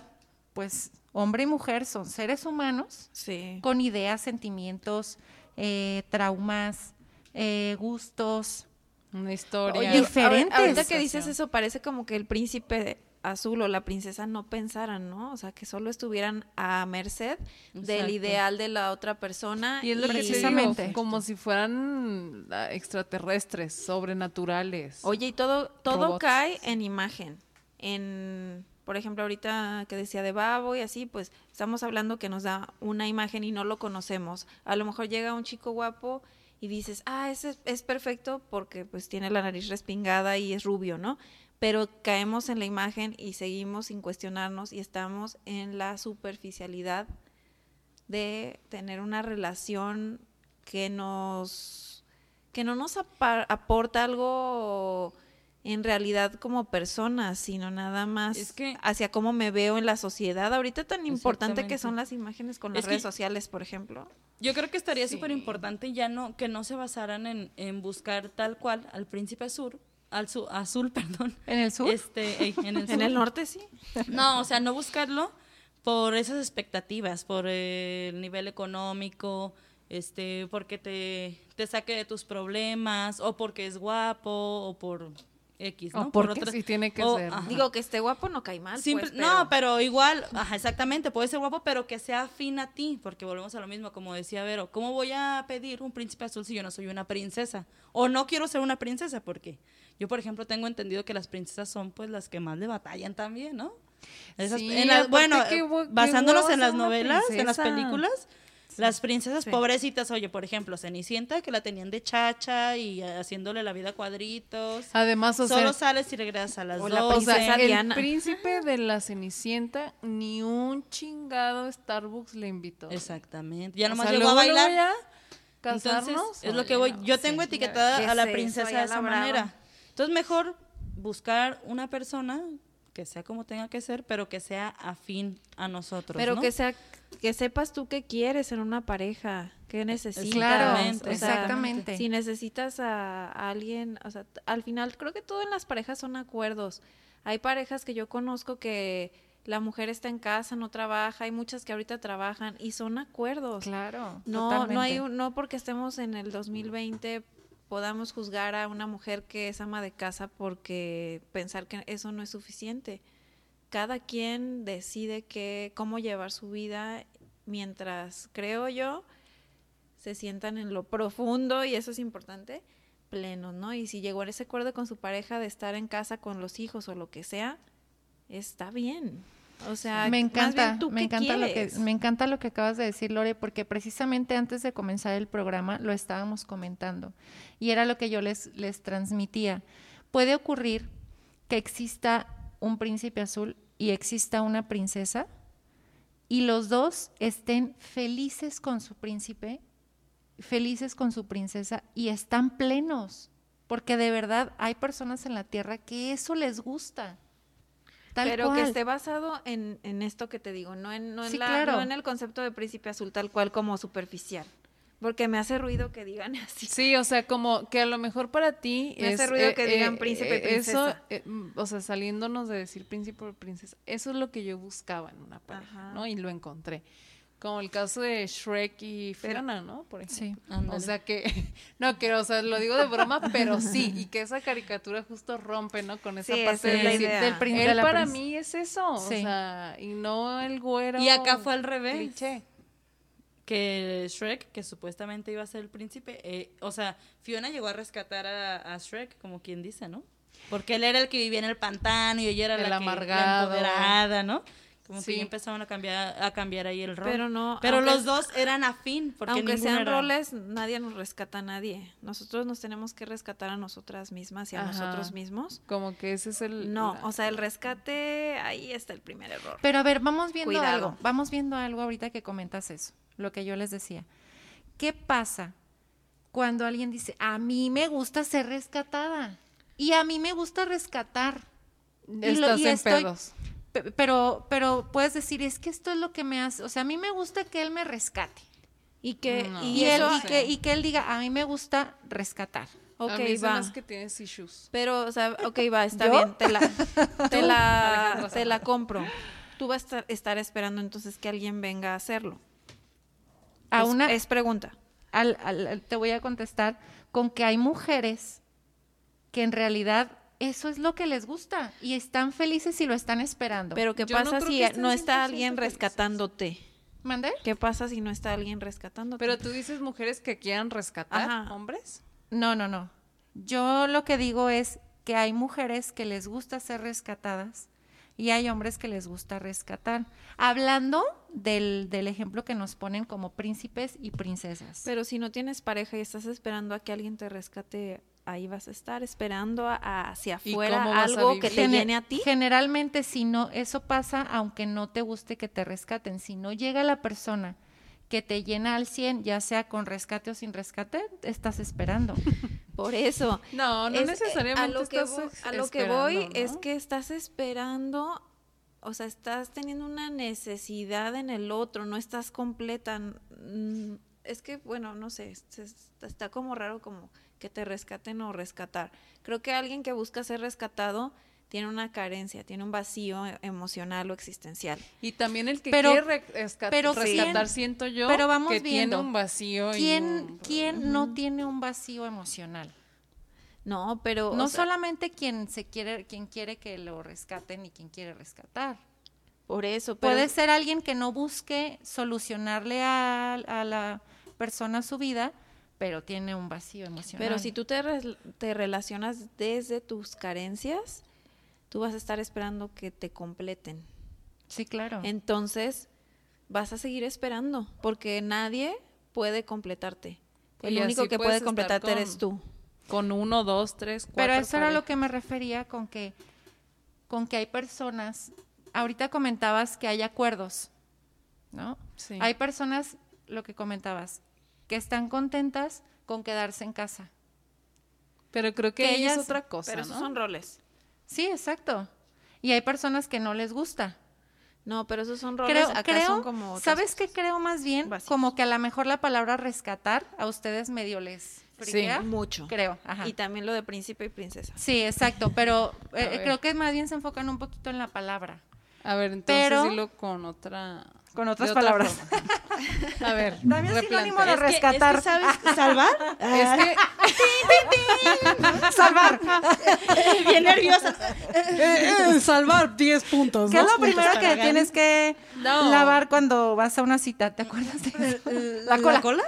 pues hombre y mujer son seres humanos Sí. con ideas, sentimientos, eh, traumas, eh, gustos. Una historia. Oye, diferentes. Ahorita que dices eso, parece como que el príncipe azul o la princesa no pensaran, ¿no? O sea, que solo estuvieran a merced del ideal de la otra persona. y es lo que digo, Precisamente. como si fueran ah, extraterrestres, sobrenaturales. Oye, y todo, todo Robots. cae en imagen. En, por ejemplo, ahorita que decía de Babo y así, pues estamos hablando que nos da una imagen y no lo conocemos. A lo mejor llega un chico guapo y dices, ah, ese es, perfecto porque pues tiene la nariz respingada y es rubio, ¿no? Pero caemos en la imagen y seguimos sin cuestionarnos y estamos en la superficialidad de tener una relación que nos que no nos aporta algo en realidad como personas, sino nada más Es que- hacia cómo me veo en la sociedad. Ahorita tan importante que son las imágenes con las Es que- redes sociales, por ejemplo. Yo creo que estaría Sí. súper importante ya no que no se basaran en, en buscar tal cual al príncipe azul, al su- azul, perdón. En el sur. Este, ey, en el En sur. el norte sí. No, o sea, no buscarlo por esas expectativas, por el nivel económico, este, porque te, te saque de tus problemas, o porque es guapo, o por X, ¿no? O Por otras- sí tiene que o- ser. ajá. Digo que esté guapo no cae mal. Simple- pues, No, pero igual, ajá, exactamente, puede ser guapo, pero que sea afín a ti, porque volvemos a lo mismo, como decía Vero, ¿cómo voy a pedir un príncipe azul si yo no soy una princesa? O no quiero ser una princesa, porque yo, por ejemplo, tengo entendido que las princesas son pues las que más le batallan también, ¿no? Esas- Sí, en las- aparte bueno, qué qué basándonos en las novelas, en las películas, las princesas Sí. pobrecitas, oye, por ejemplo, Cenicienta, que la tenían de chacha y haciéndole la vida a cuadritos. Además, o sea, Solo sales y regresas a las O la o princesa el Diana. príncipe de la Cenicienta ni un chingado Starbucks le invitó. Exactamente. Ya O nomás sea, llegó a bailar. ya Entonces, casarnos. es lo que voy. Yo tengo ¿Qué etiquetada a la eso? princesa de esa manera. Entonces, mejor buscar una persona que sea como tenga que ser, pero que sea afín a nosotros. Pero ¿no? que sea que sepas tú qué quieres en una pareja, qué necesitas. Claro, Exactamente, o sea, exactamente. Si necesitas a, a alguien, o sea, al final creo que todo en las parejas son acuerdos. Hay parejas que yo conozco que la mujer está en casa, no trabaja, hay muchas que ahorita trabajan y son acuerdos. Claro. No, no hay un- no porque estemos en el 2020 podamos juzgar a una mujer que es ama de casa porque pensar que eso no es suficiente. Cada quien decide que, cómo llevar su vida mientras, creo yo, se sientan en lo profundo, y eso es importante, plenos, ¿no? Y si llegó a ese acuerdo con su pareja de estar en casa con los hijos o lo que sea, está bien. O sea, me encanta, bien, ¿tú me encanta lo que me encanta lo que acabas de decir, Lore, porque precisamente antes de comenzar el programa lo estábamos comentando y era lo que yo les les transmitía. Puede ocurrir que exista un príncipe azul y exista una princesa y los dos estén felices con su príncipe, felices con su princesa y están plenos, porque de verdad hay personas en la tierra que eso les gusta. Tal pero que esté basado en, en esto que te digo, no en, no, en Sí, la- claro. no en el concepto de príncipe azul tal cual como superficial. Porque me hace ruido que digan así. Sí, o sea, como que a lo mejor para ti Me es, hace ruido que digan príncipe y Eso, princesa. eh, mm, o sea, saliéndonos de decir príncipe o princesa, eso es lo que yo buscaba en una pareja, Ajá. ¿no? Y lo encontré. Como el caso de Shrek y Fiona, ¿no? Por ejemplo. Sí. O Ándale. sea que, no, que, o sea, lo digo de broma, pero sí, y que esa caricatura justo rompe, ¿no? Con esa Sí, parte esa de es la decir, idea. del príncipe. él de la para mí es eso, Sí. o sea, y no el güero. Y acá fue al revés. cliché. Que Shrek, que supuestamente iba a ser el príncipe, eh, o sea, Fiona llegó a rescatar a, a Shrek, como quien dice, ¿no? Porque él era el que vivía en el pantano y ella era El la, que, la empoderada, ¿no? Como que Sí. ya empezaron a cambiar, a cambiar ahí el rol. Pero no, Pero aunque- los dos eran afín, porque Aunque sean era- roles, nadie nos rescata a nadie. Nosotros nos tenemos que rescatar a nosotras mismas y a Ajá. nosotros mismos. Como que ese es el... No, o sea, el rescate, ahí está el primer error. Pero a ver, vamos viendo Cuidado. algo. Vamos viendo algo ahorita que comentas eso, lo que yo les decía. ¿Qué pasa cuando alguien dice, a mí me gusta ser rescatada y a mí me gusta rescatar? y lo- Estás y en estoy- pedos. Pe- Pero, pero puedes decir, es que esto es lo que me hace, o sea, a mí me gusta que él me rescate. Y que, No. y, él, y, que, y que él diga, a mí me gusta rescatar. ok, a mí va. hace que tienes issues. Pero, o sea, ok, va, está ¿Yo? bien, te la, te la, te la compro. Tú vas a estar, estar esperando entonces que alguien venga a hacerlo. A es, una, es pregunta. al- al- al- te voy a contestar con que hay mujeres que en realidad eso es lo que les gusta y están felices y lo están esperando. Pero ¿qué Yo pasa si no está 100% alguien felices. rescatándote? ¿Mande? ¿Qué pasa si no está alguien rescatándote? Pero tú dices mujeres que quieran rescatar Ajá. hombres. No, no, no. Yo lo que digo es que hay mujeres que les gusta ser rescatadas y hay hombres que les gusta rescatar. Hablando del, del ejemplo que nos ponen como príncipes y princesas. Pero si no tienes pareja y estás esperando a que alguien te rescate, ahí vas a estar esperando a- a- hacia ¿Y afuera algo que te llene a ti. Generalmente si no, eso pasa aunque no te guste que te rescaten. Si no llega la persona que te llena al 100, ya sea con rescate o sin rescate, estás esperando. Por eso. No, no Es- eh, necesariamente a lo que estás voy, ex- a lo que voy esperando, es ¿no? que estás esperando, o sea, estás teniendo una necesidad en el otro, no estás completa. Es que, bueno, no sé, es- es- está como raro como que te rescaten o rescatar. Creo que alguien que busca ser rescatado tiene una carencia, tiene un vacío e- emocional o existencial. Y también el que Pero- quiere re- esca- pero rescatar, ¿quién- siento yo, pero vamos que viendo. tiene un vacío. y ¿Quién, un- quién no tiene un vacío emocional? No, pero... o No sea, solamente quien se quiere, quien quiere que lo rescaten y quien quiere rescatar. por eso, pero... Puede ser alguien que no busque solucionarle a, a la persona su vida, pero tiene un vacío emocional. Pero si tú te, re- te relacionas desde tus carencias, tú vas a estar esperando que te completen. Sí, claro. Entonces, vas a seguir esperando, porque nadie puede completarte. El Y único que puede completarte con- eres tú. Con uno, dos, tres, cuatro. Pero eso era lo que me refería con que, con que hay personas, ahorita comentabas que hay acuerdos, ¿no? Sí. Hay personas, lo que comentabas, que están contentas con quedarse en casa. Pero creo que, que ahí es ellas- otra cosa, Pero ¿no? esos son roles. Sí, exacto. Y hay personas que no les gusta. No, pero esos son roles, Creo, acá creo, son como otras ¿sabes qué creo más bien? Básicos. Como que a lo mejor la palabra rescatar a ustedes medio les friquea. Mucho. Creo, ajá. Y también lo de príncipe y princesa. Sí, exacto, pero eh, ver. creo que más bien se enfocan un poquito en la palabra. A ver, entonces Pero- dilo con otra... Con otras otra palabras. forma. A ver, También es sinónimo de replantea. Es que- rescatar. Es que, ¿sabes salvar? Es que Salvar. Bien nerviosa. salvar 10 puntos. ¿Qué es lo primero que tienes que No. lavar cuando vas a una cita? ¿Te acuerdas de eso? La cola.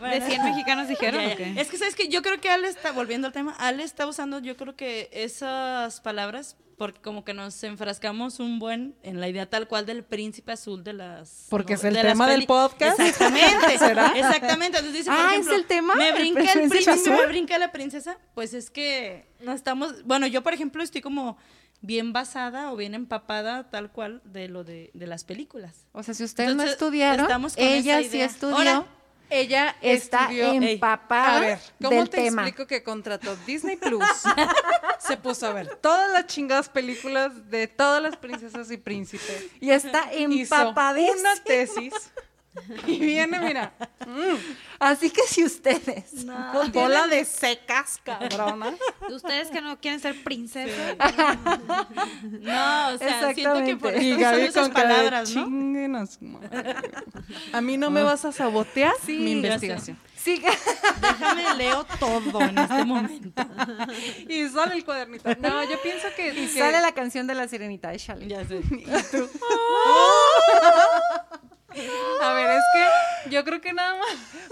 ¿De 100 mexicanos dijeron qué? Es que sabes que yo creo que Ale está, volviendo al tema, Ale está usando yo creo que esas palabras porque como que nos enfrascamos un buen en la idea tal cual del príncipe azul de las Porque es no- el de tema del podcast. Exactamente. ¿Será? Exactamente. Entonces dice, por Ah, ¿es el tema? Me ¿El brinca el príncipe me brinca la princesa. Pues es que no estamos, bueno, yo por ejemplo estoy como bien basada o bien empapada tal cual de lo de, de las películas. O sea, si ustedes no Entonces, estudiaron, estamos con ella sí estudió, Ahora, ella está estudió... empapada A ver, ¿cómo del te tema. explico que contrató Disney Plus? Se puso a ver todas las chingadas películas de todas las princesas y príncipes. Y está Hizo empapadísima. una tesis y viene, mira, mm, Así que si ustedes no bola tienen- de secas, cabrona. Ustedes que no quieren ser princesas. No, o sea, siento que por Exactamente. Y eso son Gaby esas con de palabras, ¿no? "Chinguen a su madre". A mí no me vas a sabotear Sí, mi investigación. Sí, Déjame leo todo en este momento. Y sale el cuadernito. No, yo pienso que, y que- sale la canción de la sirenita, échale. Ya sé. A ver, es que yo creo que nada más.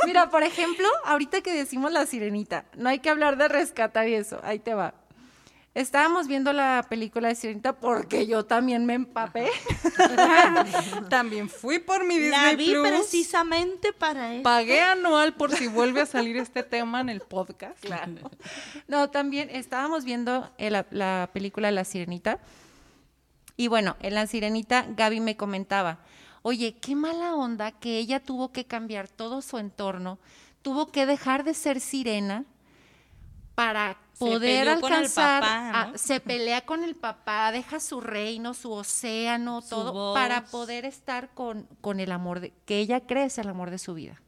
Mira, por ejemplo, ahorita que decimos la sirenita, no hay que hablar de rescatar y eso, ahí te va. Estábamos viendo la película de Sirenita porque yo también me empapé. También fui por mi Disney La vi Plus. precisamente para eso. Pagué anual por si vuelve a salir este tema en el podcast. No, también estábamos viendo el- la, la película La Sirenita. Y bueno, en La Sirenita Gaby me comentaba, oye, qué mala onda que ella tuvo que cambiar todo su entorno, tuvo que dejar de ser sirena para Se poder el alcanzar, papá, a- se pelea con el papá, deja su reino, su océano, Su todo, voz. para poder estar con, con el amor de, que ella cree es el amor de su vida.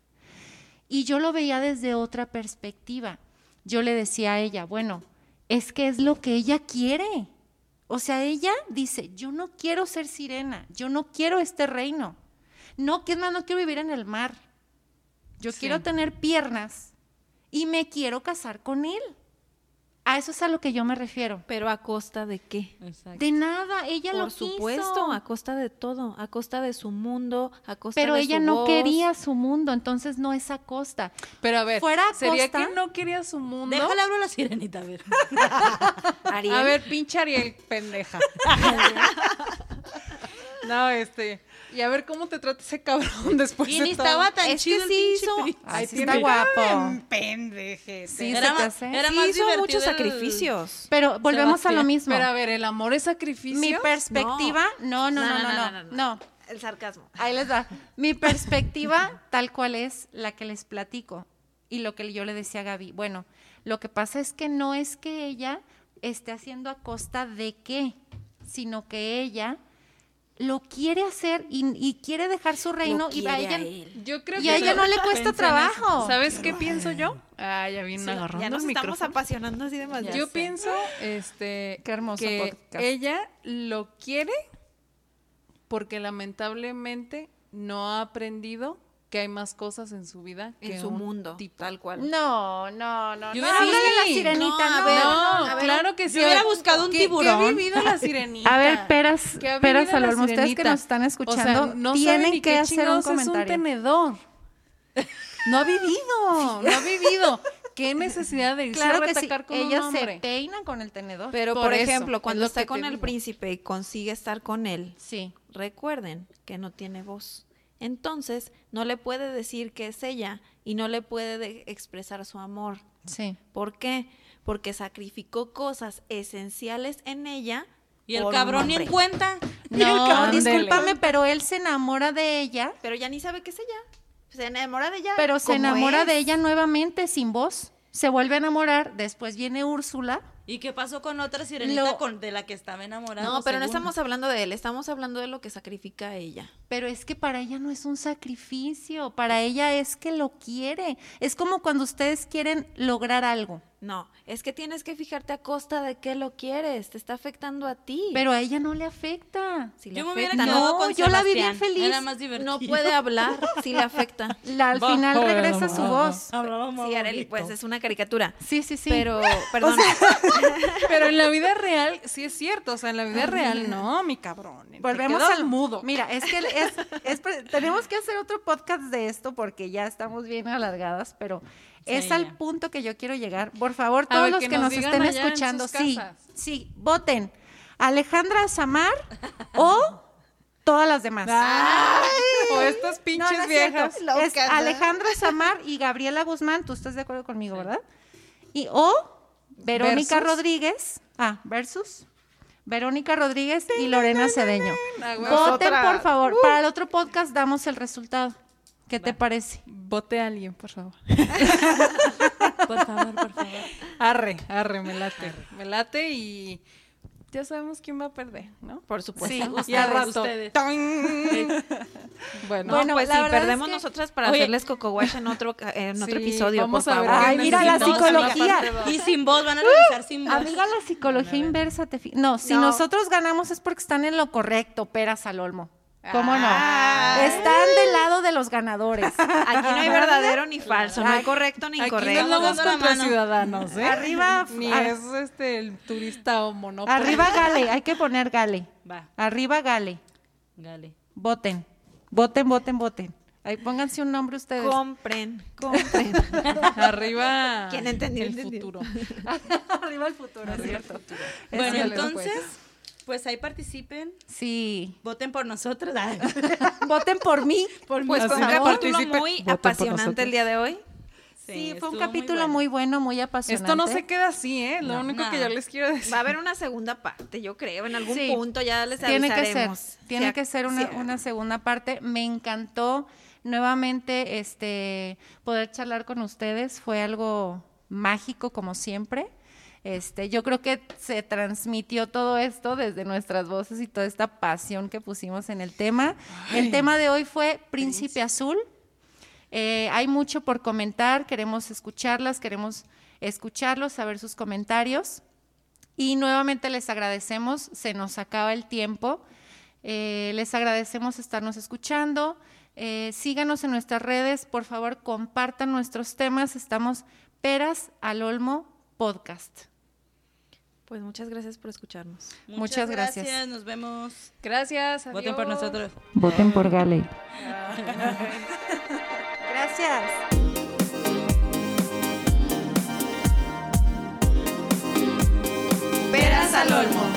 Y yo lo veía desde otra perspectiva. Yo le decía a ella, bueno, es que es lo que ella quiere. O sea, ella dice, yo no quiero ser sirena, yo no quiero este reino. No, que es más, no quiero vivir en el mar. Yo Sí. quiero tener piernas y me quiero casar con él. A eso es a lo que yo me refiero. Pero a costa de qué? Exacto. De nada, ella lo Por quiso. supuesto, a costa de todo, a costa de su mundo, a costa Pero de ella su no voz. quería su mundo, entonces no es a costa. Pero a ver, Fuera a ¿sería costa- que no quería su mundo? Déjale hablar a la sirenita, a ver. Ariel. A ver, pinche Ariel, pendeja. no, este. Y a ver cómo te trata ese cabrón después Y de ni todo. estaba tan Es que chido el sí pinche hizo-. Ay, sí está guapo. pendejete. Sí, Era se te más- hace. era Sí más hizo divertido muchos el- sacrificios. Pero volvemos a lo Sebastián. mismo. Pero a ver, ¿el amor es sacrificio? Mi perspectiva, no, no, no, no, no, no. El sarcasmo. Ahí les va. Mi perspectiva tal cual es la que les platico y lo que yo le decía a Gaby. Bueno, lo que pasa es que no es que ella esté haciendo a costa de qué, sino que ella lo quiere hacer y, y quiere dejar su reino y a ella, Yo creo y que a ella no le cuesta trabajo. ¿Sabes qué pienso yo? Ah, ya viene Sí, agarrando ya nos el estamos apasionando así demasiado. Yo pienso, este, Qué hermoso que podcast. ella lo quiere porque lamentablemente no ha aprendido que hay más cosas en su vida que en su un mundo, tipo. tal cual. No, no, no. Yo no, de la sirenita, No, no. a ver, No, a ver, claro que sí. yo hubiera buscado un ¿qué- tiburón. ¿Qué ha vivido la sirenita? A ver, peras, ¿Qué ha peras al olmo, ustedes que nos están O sea, escuchando no saben tienen que qué hacer un chingados es un comentario. tenedor. No ha vivido, no ha vivido. ¿Qué necesidad de irse Claro a que sí, con un se hombre? peina con el tenedor. Pero, Por ejemplo, cuando está que con el digo. príncipe y consigue estar con él, sí. recuerden que no tiene voz. Entonces, no le puede decir que es ella y no le puede de- expresar su amor. Sí. ¿Por qué? Porque sacrificó cosas esenciales en ella. Y el cabrón ni en cuenta. No, discúlpame, pero él se enamora de ella, Pero ya ni sabe que es ella. Se enamora de ella. pero se enamora es. de ella nuevamente sin voz. Se vuelve a enamorar, después viene Úrsula. Y ¿Y qué pasó con otra sirenita Lo- con, de la que estaba enamorada? No, pero no estamos hablando de él, estamos hablando de lo que sacrifica ella. Pero es que para ella no es un sacrificio, para ella es que lo quiere. Es como cuando ustedes quieren lograr algo, No, es que tienes que fijarte a costa de qué lo quieres, te está afectando a ti. pero a ella no le afecta. si le Yo me hubiera afecta, quedado No, con yo la vi bien feliz. Era más divertido. no puede hablar si le afecta. La- al final regresa su voz. Hablaba más Sí, Areli, pues es una caricatura. Sí, sí, sí. Pero, perdón, Pero en la vida real sí es cierto, o sea, en la vida real no, mi cabrón. Volvemos al mudo. Mira, es que es, tenemos que hacer otro podcast de esto porque ya estamos bien alargadas, pero es al punto que yo quiero llegar. Por favor, todos ver, los que que, nos estén escuchando, sí, casas. sí, voten Alejandra Samar o todas las demás. O estas pinches no es cierto. viejas. Es Alejandra Samar y Gabriela Guzmán, tú estás de acuerdo conmigo, ¿verdad? Y o Verónica Versus. Rodríguez, ah, versus Verónica Rodríguez y Lorena Cedeño. Ah. Voten, por favor. Para el otro podcast damos el resultado. ¿Qué te parece? Vote a alguien, por favor. Por favor, por favor. Arre, arre, me late. Me late y ya sabemos quién va a perder, ¿no? por supuesto. Sí, Y al ustedes. rato. ustedes. Bueno, No, Bueno, pues sí, es perdemos que- nosotras para Oye. hacerles coco wash en otro, ca- en otro Sí, episodio, vamos por a ver favor. Ay, mira la psicología. Y sin voz, van a regresar sin voz. Amiga, la psicología inversa te fi- No, si No. nosotros ganamos es porque están en lo correcto, peras al olmo. ¿Cómo no? Ay. Están del lado de los ganadores. Aquí no hay verdadero ni falso, no hay correcto ni Aquí no incorrecto. andamos dando la contra mano. ciudadanos, ¿eh? Arriba, Ni ar- es este el turista o monopolio. arriba Gale, hay que poner Gale. Va, Arriba Gale. gale. Voten. Voten, voten, voten. Ahí pónganse un nombre ustedes. Compren, compren. Arriba ¿Quién entendió? el Entendió. futuro. Arriba el futuro, es cierto. Bueno, entonces, pues ahí participen. Sí. Voten por nosotros. Voten por mí. Por Pues mí, fue un capítulo muy apasionante el día de hoy. Sí, fue un muy capítulo bueno. muy bueno, muy apasionante. Esto no se queda así, ¿eh? Lo No. único que yo les quiero decir. Va a haber una segunda parte, yo creo, en algún Sí. punto ya les tiene que ser, avisaremos. tiene Si que ser una, si- una segunda parte. Me encantó nuevamente este poder charlar con ustedes. Fue algo mágico como siempre. Este, yo creo que se transmitió todo esto desde nuestras voces y toda esta pasión que pusimos en el tema. El tema de hoy fue Príncipe Azul. Eh, hay mucho por comentar, queremos escucharlas, queremos escucharlos, saber sus comentarios. Y nuevamente les agradecemos, se nos acaba el tiempo. Eh, les agradecemos estarnos escuchando. Eh, síganos en nuestras redes, por favor, compartan nuestros temas. Estamos Peras al Olmo Podcast. Pues muchas gracias por escucharnos. Muchas, muchas gracias. Nos vemos. Gracias. Voten por nosotros. Voten por Gale. gracias. Peras al olmo.